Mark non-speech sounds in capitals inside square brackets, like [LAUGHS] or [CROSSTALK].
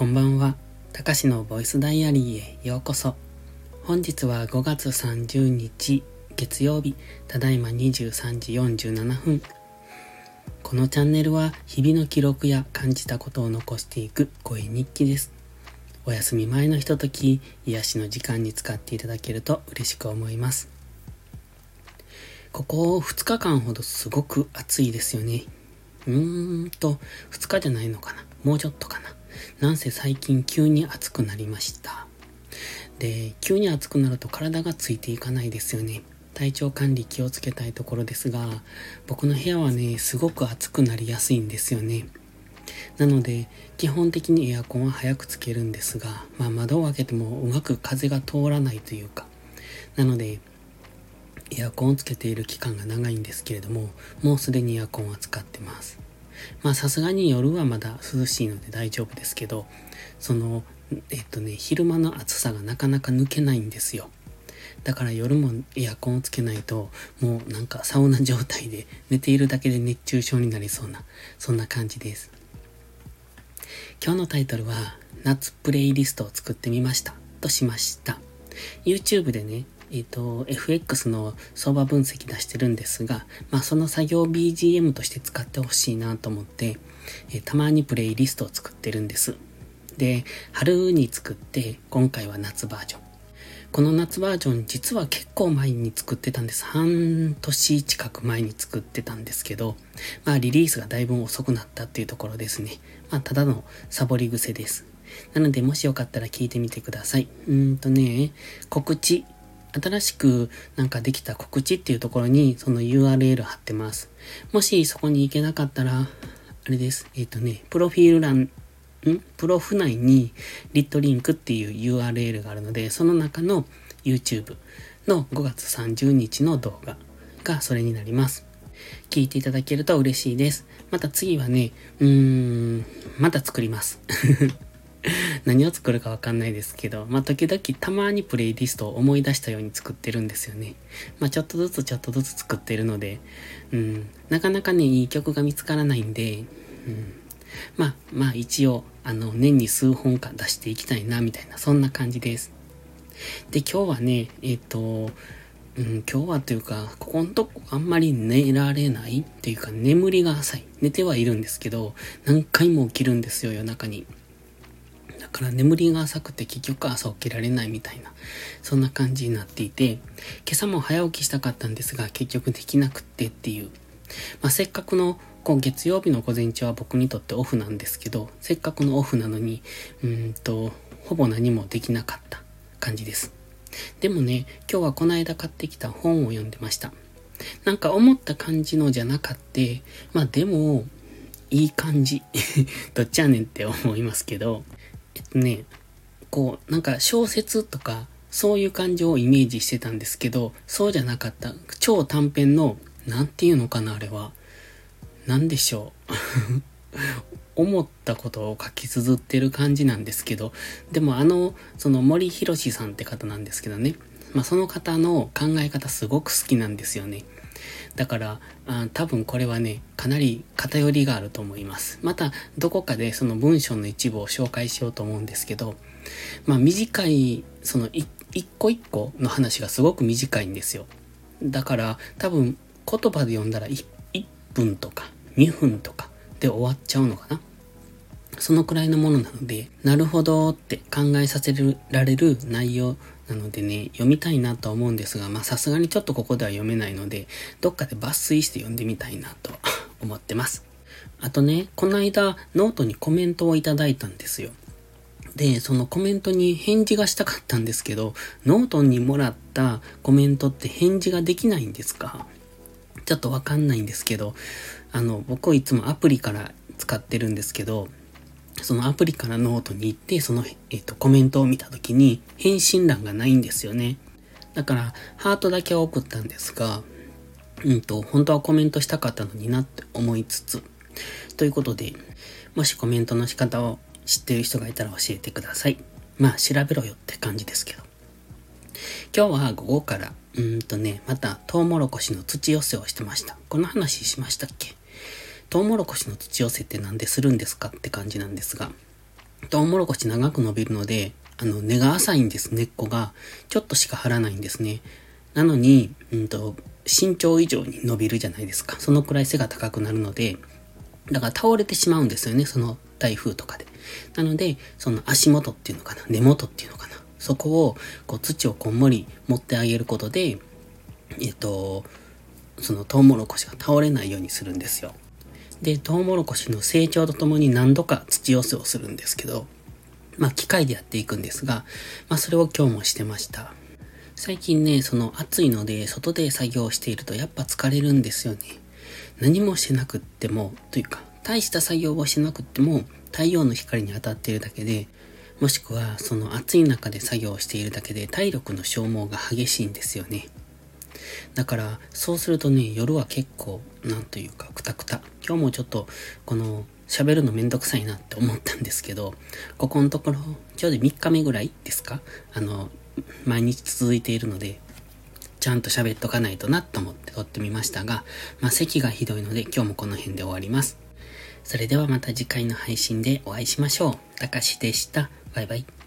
こんばんは。たかしのボイスダイアリーへようこそ。本日は5月30日月曜日、ただいま23時47分。このチャンネルは日々の記録や感じたことを残していく声日記です。お休み前のひととき、癒しの時間に使っていただけると嬉しく思います。ここ2日間ほどすごく暑いですよね。うーんと、2日じゃないのかなもうちょっとかななんせ最近急に暑くなりました。で、急に暑くなると体がついていかないですよね。体調管理気をつけたいところですが、僕の部屋はね、すごく暑くなりやすいんですよね。なので、基本的にエアコンは早くつけるんですが、まあ窓を開けてもうまく風が通らないというか、なので、エアコンをつけている期間が長いんですけれども、もうすでにエアコンは使ってます。まあさすがに夜はまだ涼しいので大丈夫ですけど、その、えっとね、昼間の暑さがなかなか抜けないんですよ。だから夜もエアコンをつけないと、もうなんかサウナ状態で寝ているだけで熱中症になりそうな、そんな感じです。今日のタイトルは、夏プレイリストを作ってみました。としました。YouTube でね、えっ、ー、と、FX の相場分析出してるんですが、まあその作業 BGM として使ってほしいなと思って、えー、たまにプレイリストを作ってるんです。で、春に作って、今回は夏バージョン。この夏バージョン実は結構前に作ってたんです。半年近く前に作ってたんですけど、まあリリースがだいぶ遅くなったっていうところですね。まあただのサボり癖です。なのでもしよかったら聞いてみてください。うんとね、告知新しくなんかできた告知っていうところにその URL 貼ってます。もしそこに行けなかったら、あれです。えっ、ー、とね、プロフィール欄、ん？プロフ内にリットリンクっていう URL があるので、その中の YouTube の5月30日の動画がそれになります。聞いていただけると嬉しいです。また次はね、うーん、また作ります。何を作るかわかんないですけど、まあ、時々たまにプレイリストを思い出したように作ってるんですよね。まあ、ちょっとずつちょっとずつ作ってるので、うん、なかなかね、いい曲が見つからないんで、うん、まあ、まあ一応、あの、年に数本か出していきたいな、みたいな、そんな感じです。で、今日はね、えっ、ー、と、うん、今日はというか、ここのとこあんまり寝られないっていうか、眠りが浅い。寝てはいるんですけど、何回も起きるんですよ、夜中に。だから眠りが浅くて結局朝起きられないみたいな、そんな感じになっていて、今朝も早起きしたかったんですが、結局できなくってっていう。まあ、せっかくの、こう月曜日の午前中は僕にとってオフなんですけど、せっかくのオフなのに、うんと、ほぼ何もできなかった感じです。でもね、今日はこの間買ってきた本を読んでました。なんか思った感じのじゃなかって、まあでも、いい感じ。[LAUGHS] どっちやねんって思いますけど、っとね、こう、なんか小説とか、そういう感情をイメージしてたんですけど、そうじゃなかった。超短編の、なんていうのかな、あれは。なんでしょう。[LAUGHS] 思ったことを書き綴ってる感じなんですけど、でもあの、その森博さんって方なんですけどね。まあその方の考え方すごく好きなんですよね。だからあ、多分これはね、かなり偏りがあると思います。また、どこかでその文章の一部を紹介しようと思うんですけど、まあ短い、その一個一個の話がすごく短いんですよ。だから、多分言葉で読んだら 1, 1分とか2分とかで終わっちゃうのかな。そのくらいのものなので、なるほどって考えさせられる内容なのでね、読みたいなと思うんですが、まあさすがにちょっとここでは読めないので、どっかで抜粋して読んでみたいなと [LAUGHS] 思ってます。あとね、この間ノートにコメントをいただいたんですよ。で、そのコメントに返事がしたかったんですけど、ノートにもらったコメントって返事ができないんですか？ちょっとわかんないんですけど、あの、僕はいつもアプリから使ってるんですけど、そのアプリからノートに行って、その、えっ、と、コメントを見たときに、返信欄がないんですよね。だから、ハートだけは送ったんですが、うんと、本当はコメントしたかったのになって思いつつ、ということで、もしコメントの仕方を知ってる人がいたら教えてください。まあ、調べろよって感じですけど。今日は午後から、うんとね、また、トウモロコシの土寄せをしてました。この話しましたっけ？トウモロコシの土寄せってなんでするんですかって感じなんですが、トウモロコシ長く伸びるので、あの、根が浅いんです、根っこが。ちょっとしか張らないんですね。なのに、うんと、身長以上に伸びるじゃないですか。そのくらい背が高くなるので、だから倒れてしまうんですよね、その台風とかで。なので、その足元っていうのかな、根元っていうのかな。そこを、こう土をこんもり持ってあげることで、えっと、そのトウモロコシが倒れないようにするんですよ。で、トウモロコシの成長とともに何度か土寄せをするんですけど、まあ機械でやっていくんですが、まあそれを今日もしてました。最近ね、その暑いので外で作業しているとやっぱ疲れるんですよね。何もしなくっても、というか、大した作業をしなくっても太陽の光に当たっているだけで、もしくはその暑い中で作業しているだけで体力の消耗が激しいんですよね。だから、そうするとね、夜は結構、なんというか、くたくた。今日もちょっと、この、喋るのめんどくさいなって思ったんですけど、ここのところ、今日で3日目ぐらいですか？あの、毎日続いているので、ちゃんと喋っとかないとなと思って撮ってみましたが、まあ、咳がひどいので今日もこの辺で終わります。それではまた次回の配信でお会いしましょう。たかしでした。バイバイ。